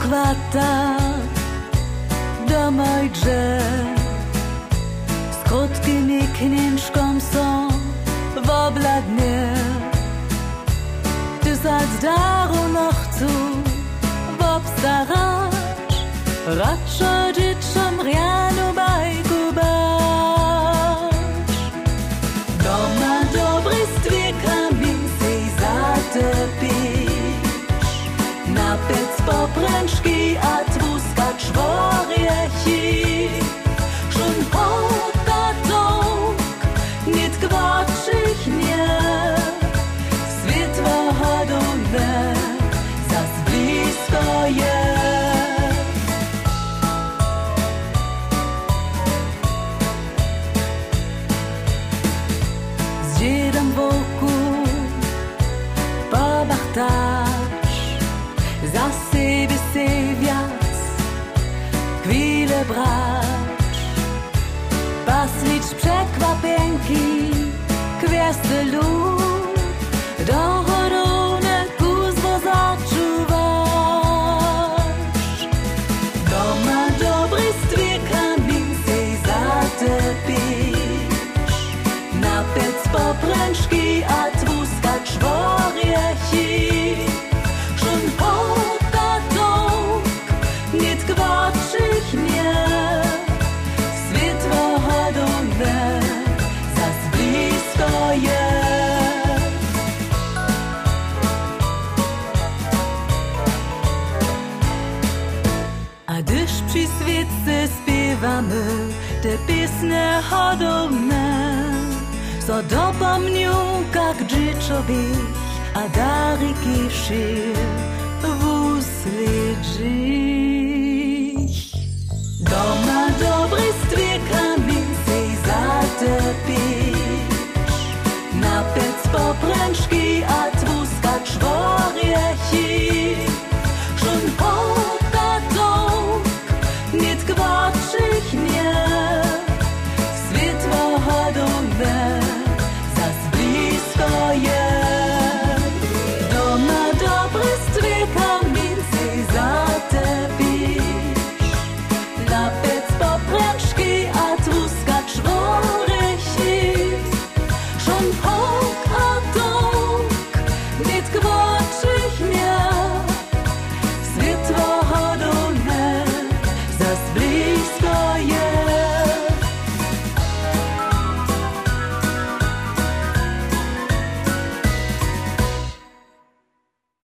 chwata do moj drzew Z krótkim i knięczką są w obladnie Du sollst darum noch zu that A gdyż przy świetle śpiewamy te piesne hodowne, so dopomniu, jak dzieczowych, a dariki szyr w usli. back.